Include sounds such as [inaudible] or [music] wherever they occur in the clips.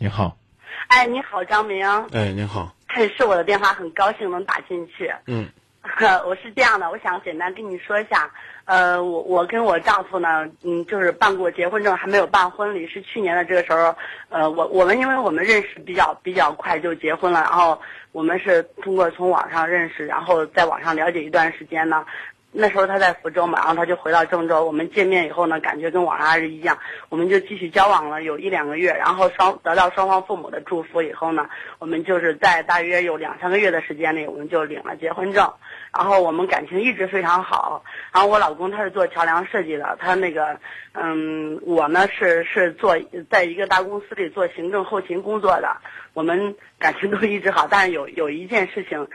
你好，哎，你好，张明。哎，你好，哎，是我的电话，很高兴能打进去。嗯，[laughs] 我是这样的，我想简单跟你说一下，呃，我我跟我丈夫呢，嗯，就是办过结婚证，还没有办婚礼，是去年的这个时候，呃，我我们因为我们认识比较比较快就结婚了，然后我们是通过从网上认识，然后在网上了解一段时间呢。那时候他在福州嘛，然后他就回到郑州。我们见面以后呢，感觉跟网上是一样，我们就继续交往了有一两个月。然后双得到双方父母的祝福以后呢，我们就是在大约有两三个月的时间里，我们就领了结婚证。然后我们感情一直非常好。然后我老公他是做桥梁设计的，他那个嗯，我呢是是做在一个大公司里做行政后勤工作的。我们感情都一直好，[laughs] 但是有有一件事情，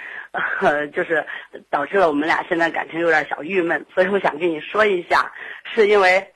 呃，就是导致了我们俩现在感情有点小郁闷，所以我想跟你说一下，是因为，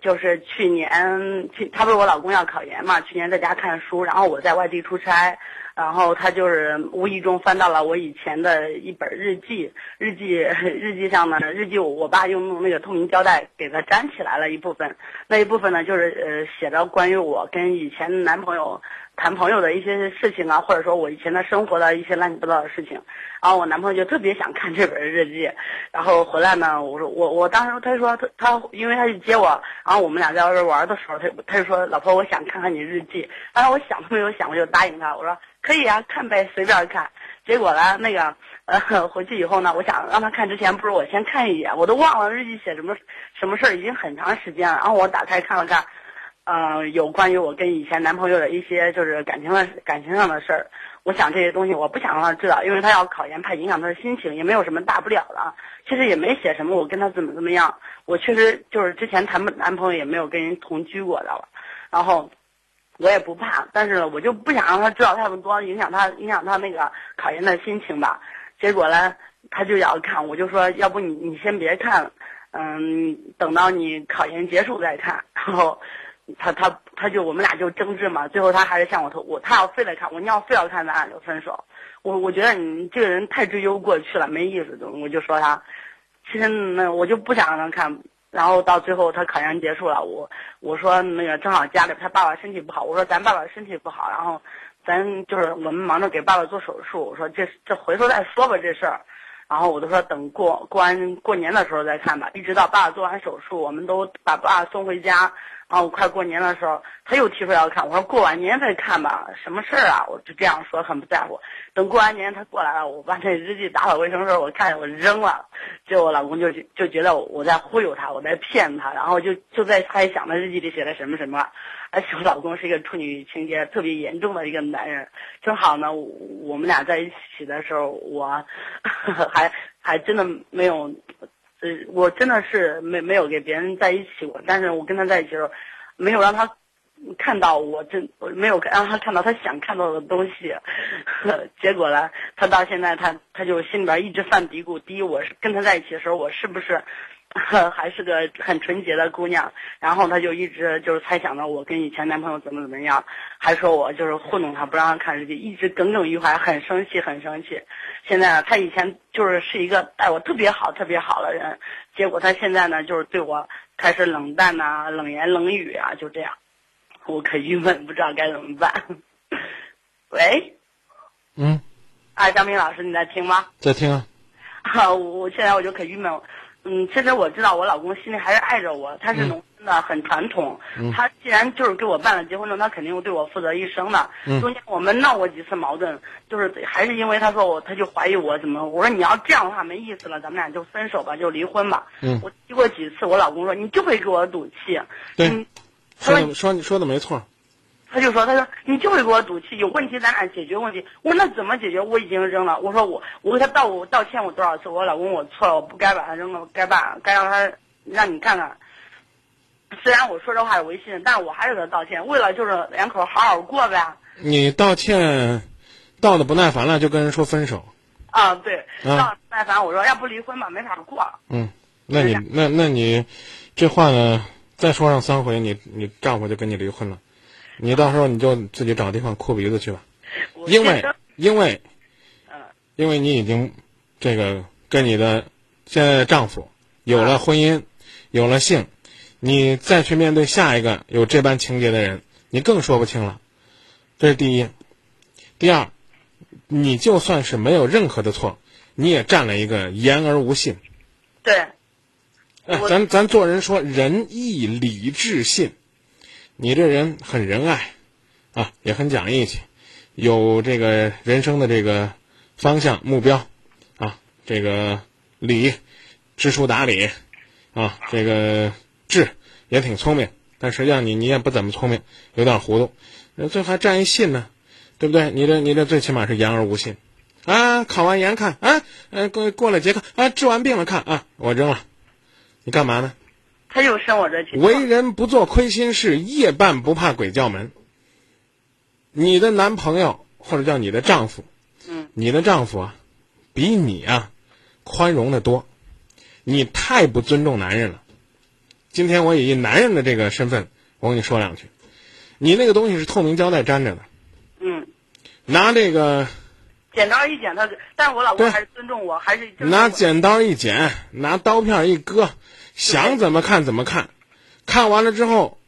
就是去年去他不是我老公要考研嘛，去年在家看书，然后我在外地出差，然后他就是无意中翻到了我以前的一本日记，日记 [laughs] 日记上呢，日记我爸用那个透明胶带给他粘起来了一部分，那一部分呢就是呃写着关于我跟以前男朋友。谈朋友的一些事情啊，或者说我以前的生活的一些乱七八糟的事情，然后我男朋友就特别想看这本日记，然后回来呢，我说我我当时他说他他因为他去接我，然后我们俩在外边玩的时候，他他就说老婆我想看看你日记，当时我想都没有想我就答应他，我说可以啊，看呗，随便看。结果呢，那个呃 [laughs] 回去以后呢，我想让他看之前，不如我先看一眼，我都忘了日记写什么什么事儿，已经很长时间了，然后我打开看了看。嗯，有关于我跟以前男朋友的一些就是感情的感情上的事儿，我想这些东西我不想让他知道，因为他要考研，怕影响他的心情，也没有什么大不了的。其实也没写什么我跟他怎么怎么样，我确实就是之前谈男朋友也没有跟人同居过的，然后我也不怕，但是我就不想让他知道太多，影响他影响他那个考研的心情吧。结果呢，他就要看，我就说要不你你先别看，嗯，等到你考研结束再看，[laughs] 然后。他他他就我们俩就争执嘛，最后他还是向我投我，他要非得看我，你要非要看咱俩就分手。我我觉得你这个人太追究过去了，没意思。我就说他，其实那我就不想让他看。然后到最后他考研结束了，我我说那个正好家里他爸爸身体不好，我说咱爸爸身体不好，然后咱就是我们忙着给爸爸做手术，我说这这回头再说吧这事儿。然后我都说等过过完过年的时候再看吧，一直到爸爸做完手术，我们都把爸爸送回家。然后快过年的时候，他又提出要看，我说过完年再看吧，什么事儿啊？我就这样说，很不在乎。等过完年他过来了，我把那日记打扫卫生的时候，我看我扔了，结果我老公就就觉得我在忽悠他，我在骗他，然后就就在猜想那日记里写的什么什么。而且我老公是一个处女情节特别严重的一个男人，正好呢，我们俩在一起的时候，我 [laughs] 还还真的没有。呃，我真的是没没有给别人在一起过，但是我跟他在一起的时候，没有让他看到我真，我没有让他看到他想看到的东西，[laughs] 结果呢，他到现在他他就心里边一直犯嘀咕，第一我是跟他在一起的时候，我是不是？[laughs] 还是个很纯洁的姑娘，然后她就一直就是猜想着我跟以前男朋友怎么怎么样，还说我就是糊弄她，不让她看日记，一直耿耿于怀，很生气，很生气。现在呢，他以前就是是一个待我特别好、特别好的人，结果她现在呢，就是对我开始冷淡呐、冷言冷语啊，就这样，我可郁闷，不知道该怎么办。喂，嗯，啊，张明老师，你在听吗？在听啊。啊，我现在我就可郁闷。嗯，其实我知道我老公心里还是爱着我，他是农村的，很传统。他既然就是给我办了结婚证，他肯定会对我负责一生的。中间我们闹过几次矛盾，就是还是因为他说我，他就怀疑我怎么。我说你要这样的话没意思了，咱们俩就分手吧，就离婚吧。我提过几次，我老公说你就会给我赌气。对，说说你说的没错。他就说：“他说你就会给我赌气，有问题咱俩解决问题。我说那怎么解决？我已经扔了。我说我我给他道我道歉我多少次？我老公我错了，我不该把他扔了，该办该让他让你看看。虽然我说这话有违心，但是我还是给他道歉，为了就是两口好好过呗。你道歉，道的不耐烦了就跟人说分手。啊，对，道不耐烦，我说要不离婚吧，没法过。嗯，那你那那你这话呢？再说上三回，你你丈夫就跟你离婚了。”你到时候你就自己找地方哭鼻子去吧，因为因为，因为你已经这个跟你的现在的丈夫有了婚姻，有了性，你再去面对下一个有这般情节的人，你更说不清了。这是第一。第二，你就算是没有任何的错，你也占了一个言而无信。对。哎，咱咱做人说仁义礼智信，你这人很仁爱，啊，也很讲义气，有这个人生的这个方向目标，啊，这个理，知书达理，啊，这个智也挺聪明，但实际上你你也不怎么聪明，有点糊涂，最后还占一信呢，对不对？你这你这最起码是言而无信，啊，考完研看，啊，过过了节课，啊，治完病了看，啊，我扔了。你干嘛呢？他又生我这气。为人不做亏心事，夜半不怕鬼叫门。你的男朋友或者叫你的丈夫，嗯，你的丈夫啊，比你啊宽容的多。你太不尊重男人了。今天我以男人的这个身份，我跟你说两句。你那个东西是透明胶带粘着的。嗯。拿这个。剪刀一剪，他，但是我老公还是尊重我，还是拿剪刀一剪，拿刀片一割，想怎么看怎么看，看完了之后，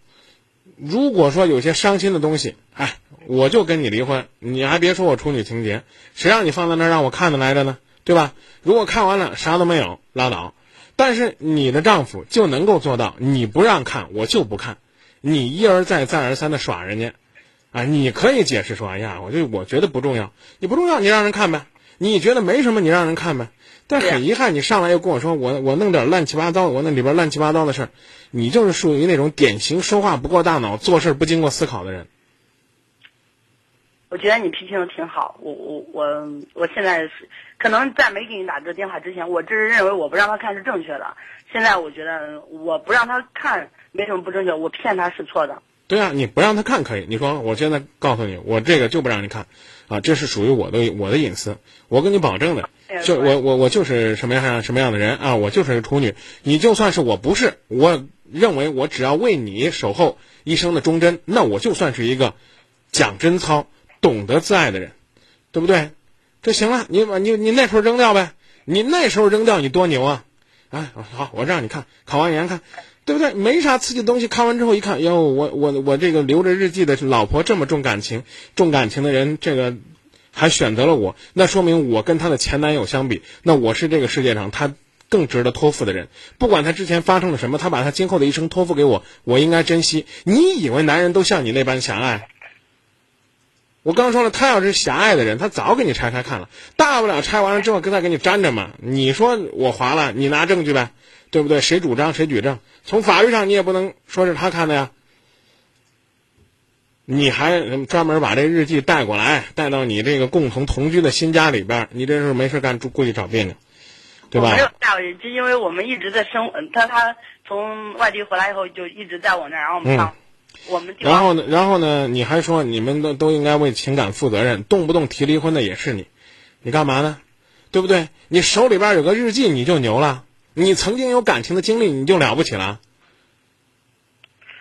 如果说有些伤心的东西，哎，我就跟你离婚，你还别说我处女情节，谁让你放在那儿让我看的来着呢？对吧？如果看完了啥都没有，拉倒。但是你的丈夫就能够做到，你不让看，我就不看，你一而再再而三的耍人家。啊，你可以解释说，哎呀，我就我觉得不重要，你不重要，你让人看呗。你觉得没什么，你让人看呗。但很遗憾，你上来又跟我说，我我弄点乱七八糟，我那里边乱七八糟的事儿，你就是属于那种典型说话不过大脑、做事不经过思考的人。我觉得你批评的挺好，我我我我现在是可能在没给你打这电话之前，我只是认为我不让他看是正确的。现在我觉得我不让他看没什么不正确，我骗他是错的。对啊，你不让他看可以。你说我现在告诉你，我这个就不让你看，啊，这是属于我的我的隐私，我跟你保证的，就我我我就是什么样什么样的人啊，我就是个处女。你就算是我不是，我认为我只要为你守候一生的忠贞，那我就算是一个讲贞操、懂得自爱的人，对不对？这行了，你把你你那时候扔掉呗，你那时候扔掉你多牛啊！哎，好，我让你看，考完研看。对不对？没啥刺激的东西，看完之后一看，哟，我我我这个留着日记的老婆这么重感情，重感情的人，这个还选择了我，那说明我跟她的前男友相比，那我是这个世界上她更值得托付的人。不管她之前发生了什么，她把她今后的一生托付给我，我应该珍惜。你以为男人都像你那般狭隘？我刚说了，他要是狭隘的人，他早给你拆开看了，大不了拆完了之后再给你粘着嘛。你说我划了，你拿证据呗。对不对？谁主张谁举证？从法律上你也不能说是他看的呀。你还专门把这日记带过来，带到你这个共同同居的新家里边，你这是没事干，故意找别扭，对吧？没有带回去，因为我们一直在生，他他从外地回来以后就一直在我那儿，然后我们上，我们。然后呢？然后呢？你还说你们都都应该为情感负责任，动不动提离婚的也是你，你干嘛呢？对不对？你手里边有个日记，你就牛了。你曾经有感情的经历，你就了不起了。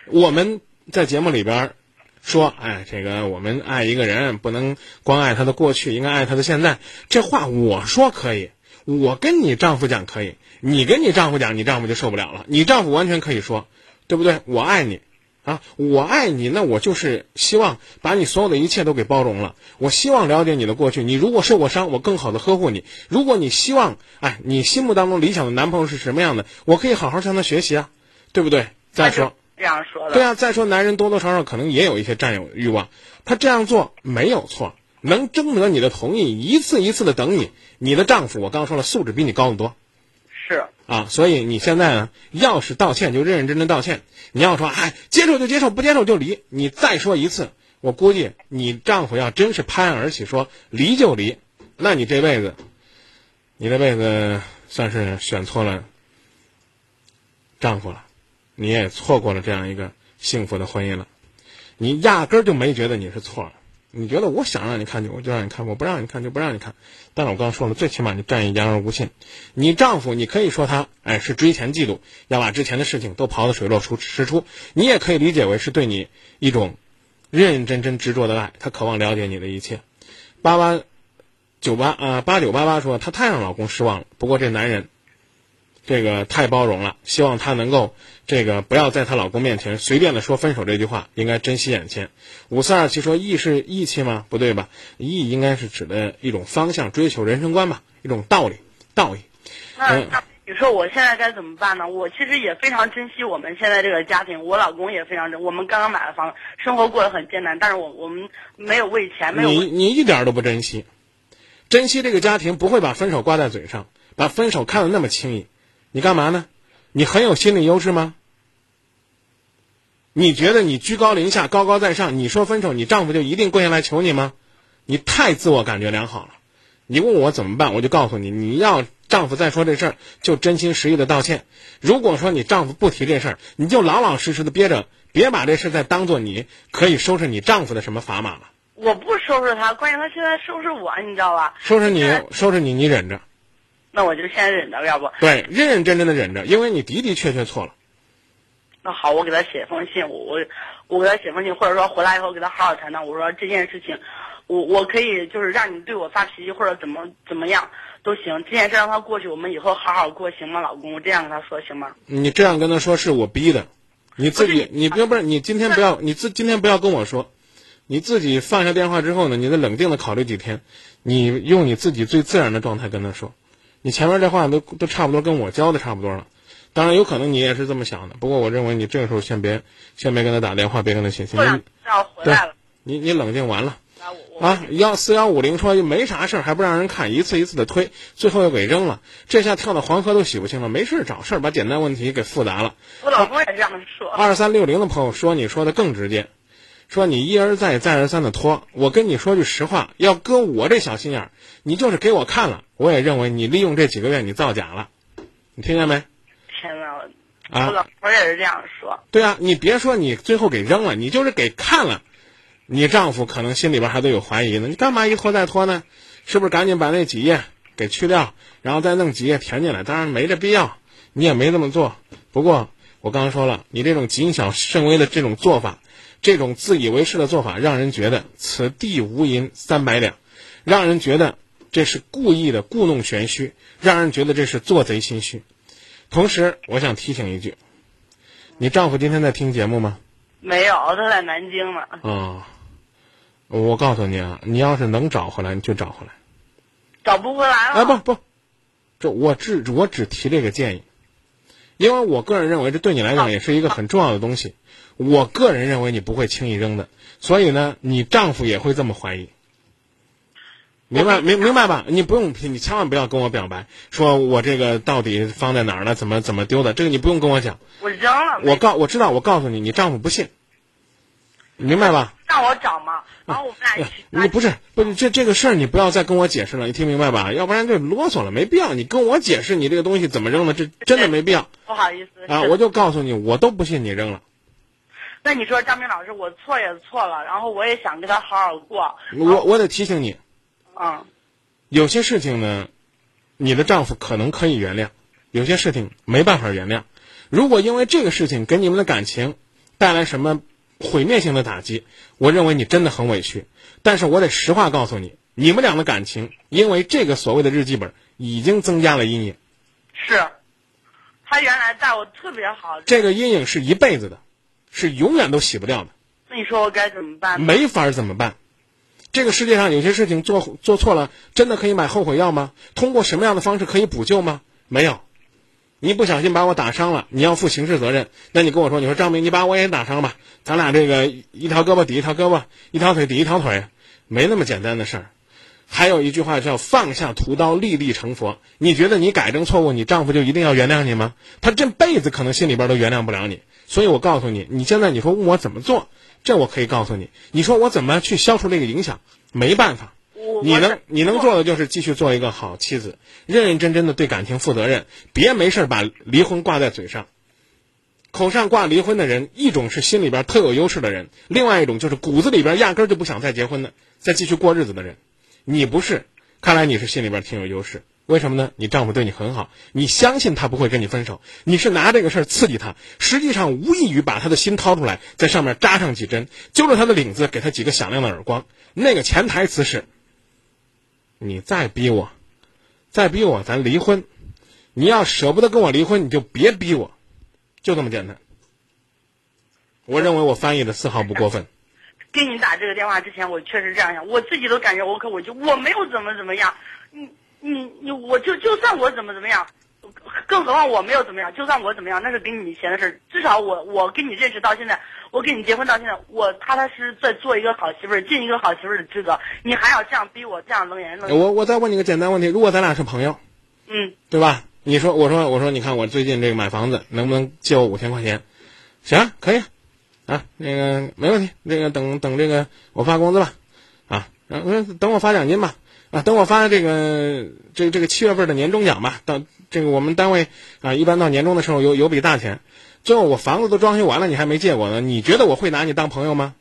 我们在节目里边说，哎，这个我们爱一个人，不能光爱他的过去，应该爱他的现在。这话我说可以，我跟你丈夫讲可以，你跟你丈夫讲，你丈夫就受不了了。你丈夫完全可以说，对不对？我爱你。啊，我爱你，那我就是希望把你所有的一切都给包容了。我希望了解你的过去，你如果受过伤，我更好的呵护你。如果你希望，哎，你心目当中理想的男朋友是什么样的，我可以好好向他学习啊，对不对？再说这样说对啊，再说男人多多少少可能也有一些占有欲望，他这样做没有错，能征得你的同意，一次一次的等你。你的丈夫，我刚说了，素质比你高得多。是啊，所以你现在呢，要是道歉就认认真真道歉。你要说，哎，接受就接受，不接受就离。你再说一次，我估计你丈夫要真是拍案而起说离就离，那你这辈子，你这辈子算是选错了丈夫了，你也错过了这样一个幸福的婚姻了。你压根儿就没觉得你是错了。你觉得我想让你看就我就让你看，我不让你看就不让你看。但是我刚刚说了，最起码你占一言而无信。你丈夫，你可以说他哎是追钱嫉妒，要把之前的事情都刨得水落出石出。你也可以理解为是对你一种认认真真执着的爱，他渴望了解你的一切。八八九八啊八九八八说，他太让老公失望了。不过这男人这个太包容了，希望她能够这个不要在她老公面前随便的说分手这句话，应该珍惜眼前。五四二七说义是义气吗？不对吧？义应该是指的一种方向、追求、人生观吧，一种道理、道义。那你说我现在该怎么办呢？我其实也非常珍惜我们现在这个家庭，我老公也非常珍。我们刚刚买了房，生活过得很艰难，但是我我们没有为钱，没有。你你一点都不珍惜，珍惜这个家庭不会把分手挂在嘴上，把分手看得那么轻易。你干嘛呢？你很有心理优势吗？你觉得你居高临下、高高在上？你说分手，你丈夫就一定跪下来求你吗？你太自我感觉良好了。你问我怎么办，我就告诉你：你要丈夫再说这事儿，就真心实意的道歉。如果说你丈夫不提这事儿，你就老老实实的憋着，别把这事再当做你可以收拾你丈夫的什么砝码了。我不收拾他，关键他现在收拾我，你知道吧？收拾你，收拾你，你忍着。那我就先忍着，要不对，认认真真的忍着，因为你的的确确错了。那好，我给他写封信，我我我给他写封信，或者说回来以后给他好好谈谈。我说这件事情，我我可以就是让你对我发脾气，或者怎么怎么样都行。这件事让他过去，我们以后好好过，行吗，老公？我这样跟他说行吗？你这样跟他说是我逼的，你自己你不要不是你今天不要你自今天不要跟我说，你自己放下电话之后呢，你再冷静的考虑几天，你用你自己最自然的状态跟他说。你前面这话都都差不多跟我教的差不多了，当然有可能你也是这么想的。不过我认为你这个时候先别先别跟他打电话，别跟他写信。要回来了。你你冷静完了啊！幺四幺五零说没啥事儿，还不让人看，一次一次的推，最后又给扔了。这下跳到黄河都洗不清了。没事找事儿，把简单问题给复杂了。我老公也这样说。二三六零的朋友说你说的更直接。说你一而再再而三的拖，我跟你说句实话，要搁我这小心眼儿，你就是给我看了，我也认为你利用这几个月你造假了，你听见没？天哪，我老婆也是这样说。对啊，你别说你最后给扔了，你就是给看了，你丈夫可能心里边还都有怀疑呢。你干嘛一拖再拖呢？是不是赶紧把那几页给去掉，然后再弄几页填进来？当然没这必要，你也没这么做。不过我刚刚说了，你这种谨小慎微的这种做法。这种自以为是的做法，让人觉得此地无银三百两，让人觉得这是故意的故弄玄虚，让人觉得这是做贼心虚。同时，我想提醒一句：你丈夫今天在听节目吗？没有，他在南京呢。啊，我告诉你啊，你要是能找回来，你就找回来。找不回来了。哎，不不，这我只我只提这个建议，因为我个人认为这对你来讲也是一个很重要的东西。我个人认为你不会轻易扔的，所以呢，你丈夫也会这么怀疑。明白明明白吧？你不用，你千万不要跟我表白，说我这个到底放在哪儿了，怎么怎么丢的，这个你不用跟我讲。我扔了。我告我知道，我告诉你，你丈夫不信。明白吧？让我找嘛，[laughs] 然后我们俩一起。你不是不是这这个事儿，你不要再跟我解释了，你听明白吧？要不然就啰嗦了，没必要。你跟我解释你这个东西怎么扔的，这 [laughs] 真的没必要。不好意思。啊，我就告诉你，我都不信你扔了。那你说张明老师，我错也错了，然后我也想跟他好好过。我我得提醒你，嗯，有些事情呢，你的丈夫可能可以原谅，有些事情没办法原谅。如果因为这个事情给你们的感情带来什么毁灭性的打击，我认为你真的很委屈。但是我得实话告诉你，你们俩的感情因为这个所谓的日记本已经增加了阴影。是，他原来待我特别好。这个阴影是一辈子的。是永远都洗不掉的。那你说我该怎么办？没法怎么办？这个世界上有些事情做做错了，真的可以买后悔药吗？通过什么样的方式可以补救吗？没有。你不小心把我打伤了，你要负刑事责任。那你跟我说，你说张明，你把我也打伤吧，咱俩这个一条胳膊抵一条胳膊，一条腿抵一条腿，没那么简单的事儿。还有一句话叫放下屠刀，立地成佛。你觉得你改正错误，你丈夫就一定要原谅你吗？他这辈子可能心里边都原谅不了你。所以我告诉你，你现在你说问我怎么做，这我可以告诉你。你说我怎么去消除这个影响？没办法，你能你能做的就是继续做一个好妻子，认认真真的对感情负责任，别没事把离婚挂在嘴上。口上挂离婚的人，一种是心里边特有优势的人，另外一种就是骨子里边压根就不想再结婚的，再继续过日子的人。你不是，看来你是心里边挺有优势。为什么呢？你丈夫对你很好，你相信他不会跟你分手。你是拿这个事儿刺激他，实际上无异于把他的心掏出来，在上面扎上几针，揪着他的领子，给他几个响亮的耳光。那个潜台词是：你再逼我，再逼我，咱离婚。你要舍不得跟我离婚，你就别逼我，就这么简单。我认为我翻译的丝毫不过分。给你打这个电话之前，我确实这样想，我自己都感觉我可我就我没有怎么怎么样，你你你，我就就算我怎么怎么样，更何况我没有怎么样，就算我怎么样，那是跟你以前的事。至少我我跟你认识到现在，我跟你结婚到现在，我踏踏实实在做一个好媳妇儿，尽一个好媳妇儿的职责。你还要这样逼我，这样冷言冷语。我我再问你个简单问题：如果咱俩是朋友，嗯，对吧？你说我说我说，你看我最近这个买房子，能不能借我五千块钱？行，可以。啊，那个没问题，那个等等这个我发工资吧，啊，嗯，等我发奖金吧，啊，等我发这个这这个七月份的年终奖吧，到这个我们单位啊，一般到年终的时候有有笔大钱，最后我房子都装修完了，你还没借我呢，你觉得我会拿你当朋友吗？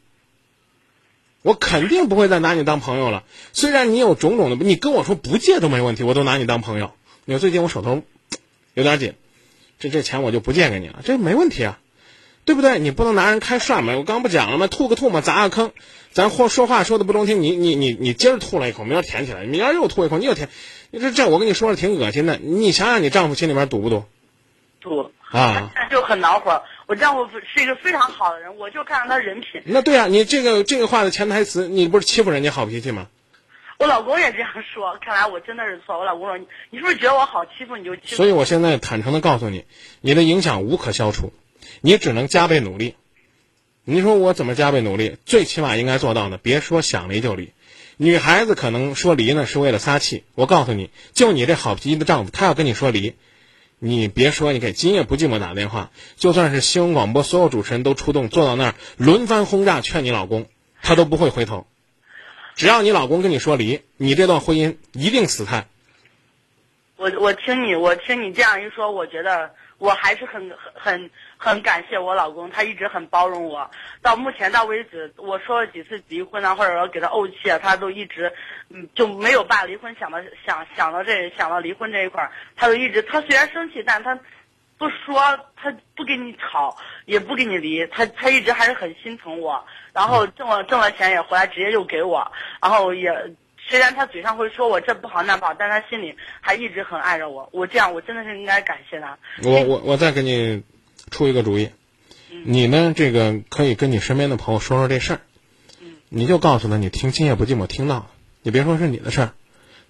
我肯定不会再拿你当朋友了。虽然你有种种的，你跟我说不借都没问题，我都拿你当朋友。你说最近我手头有点紧，这这钱我就不借给你了，这没问题啊。对不对？你不能拿人开涮嘛！我刚不讲了吗？吐个吐沫砸个坑，咱或说话说的不中听，你你你你今儿吐了一口，明儿舔起来，明儿又吐一口，你又舔，你这这我跟你说了挺恶心的。你想想，你丈夫心里面堵不堵？堵啊，[laughs] 就很恼火。我丈夫是一个非常好的人，我就看上他人品。那对啊，你这个这个话的潜台词，你不是欺负人家好脾气吗？我老公也这样说，看来我真的是错。我老公说，你你是不是觉得我好欺负你就欺负？所以我现在坦诚的告诉你，你的影响无可消除。你只能加倍努力。你说我怎么加倍努力？最起码应该做到呢，别说想离就离。女孩子可能说离呢是为了撒气。我告诉你，就你这好脾气的丈夫，他要跟你说离，你别说，你给今夜不寂寞打电话，就算是新闻广播所有主持人都出动，坐到那儿轮番轰炸劝你老公，他都不会回头。只要你老公跟你说离，你这段婚姻一定死态。我我听你，我听你这样一说，我觉得。我还是很很很感谢我老公，他一直很包容我。到目前到为止，我说了几次离婚啊，或者说给他怄气啊，他都一直，嗯，就没有把离婚想到想想到这想到离婚这一块儿，他都一直，他虽然生气，但他不说，他不跟你吵，也不跟你离，他他一直还是很心疼我。然后挣了挣了钱也回来直接就给我，然后也。虽然他嘴上会说我这不好那不好，但他心里还一直很爱着我。我这样，我真的是应该感谢他。我我我再给你出一个主意，你呢，这个可以跟你身边的朋友说说这事儿。你就告诉他，你听今夜不寂寞听到了，你别说是你的事儿，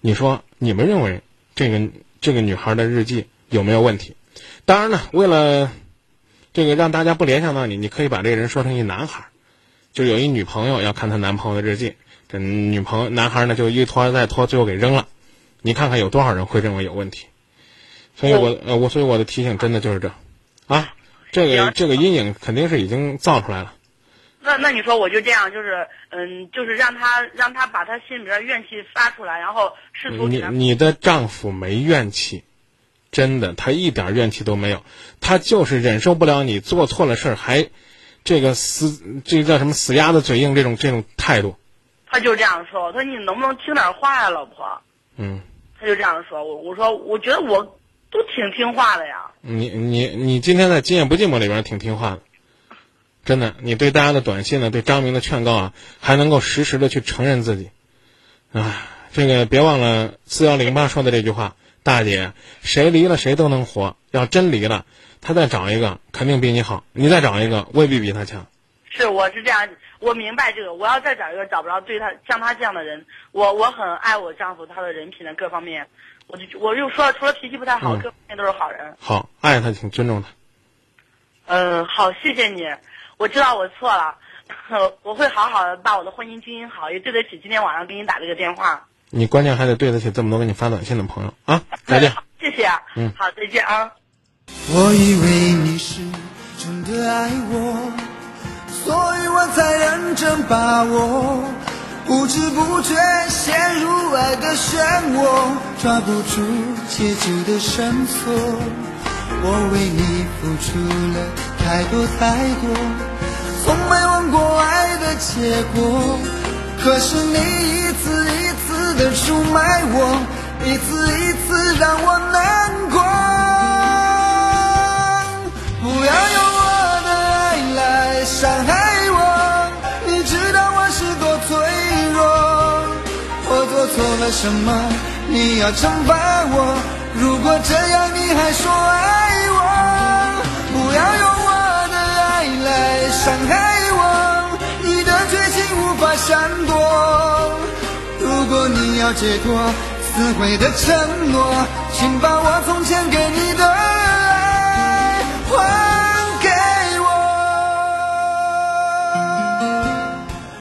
你说你们认为这个这个女孩的日记有没有问题？当然了，为了这个让大家不联想到你，你可以把这个人说成一男孩，就有一女朋友要看她男朋友的日记。这女朋友男孩呢，就一拖再拖，最后给扔了。你看看有多少人会认为有问题？所以我呃，我所以我的提醒真的就是这，啊，这个这个阴影肯定是已经造出来了。那那你说我就这样，就是嗯，就是让他让他把他心里边怨气发出来，然后试图你你的丈夫没怨气，真的，他一点怨气都没有，他就是忍受不了你做错了事儿还这个死这个叫什么死鸭子嘴硬这种这种态度。他就这样说：“他说你能不能听点话呀，老婆？”嗯，他就这样说。我我说我觉得我都挺听话的呀。你你你今天在《今夜不寂寞》里边挺听话的，真的。你对大家的短信呢，对张明的劝告啊，还能够实时的去承认自己。啊，这个别忘了四幺零八说的这句话：大姐，谁离了谁都能活。要真离了，他再找一个肯定比你好，你再找一个未必比他强。是，我是这样。我明白这个，我要再找一个找不着对他像他这样的人，我我很爱我丈夫，他的人品的各方面，我就我又说了，除了脾气不太好，各方面都是好人。好，爱他，请尊重他。嗯，好，谢谢你，我知道我错了，[laughs] 我会好好的把我的婚姻经营好，也对得起今天晚上给你打这个电话。你关键还得对得起这么多给你发短信的朋友啊！再见。谢谢。嗯，好，再见啊。我以为你是真的爱我。所以我才认真把握，不知不觉陷入爱的漩涡，抓不住结局的绳索。我为你付出了太多太多，从没问过爱的结果。可是你一次一次的出卖我，一次一次让我难过。为什么你要惩罚我如果这样你还说爱我不要用我的爱来伤害我。你的绝情无法闪躲如果你要解脱撕毁的承诺请把我从前给你的爱还。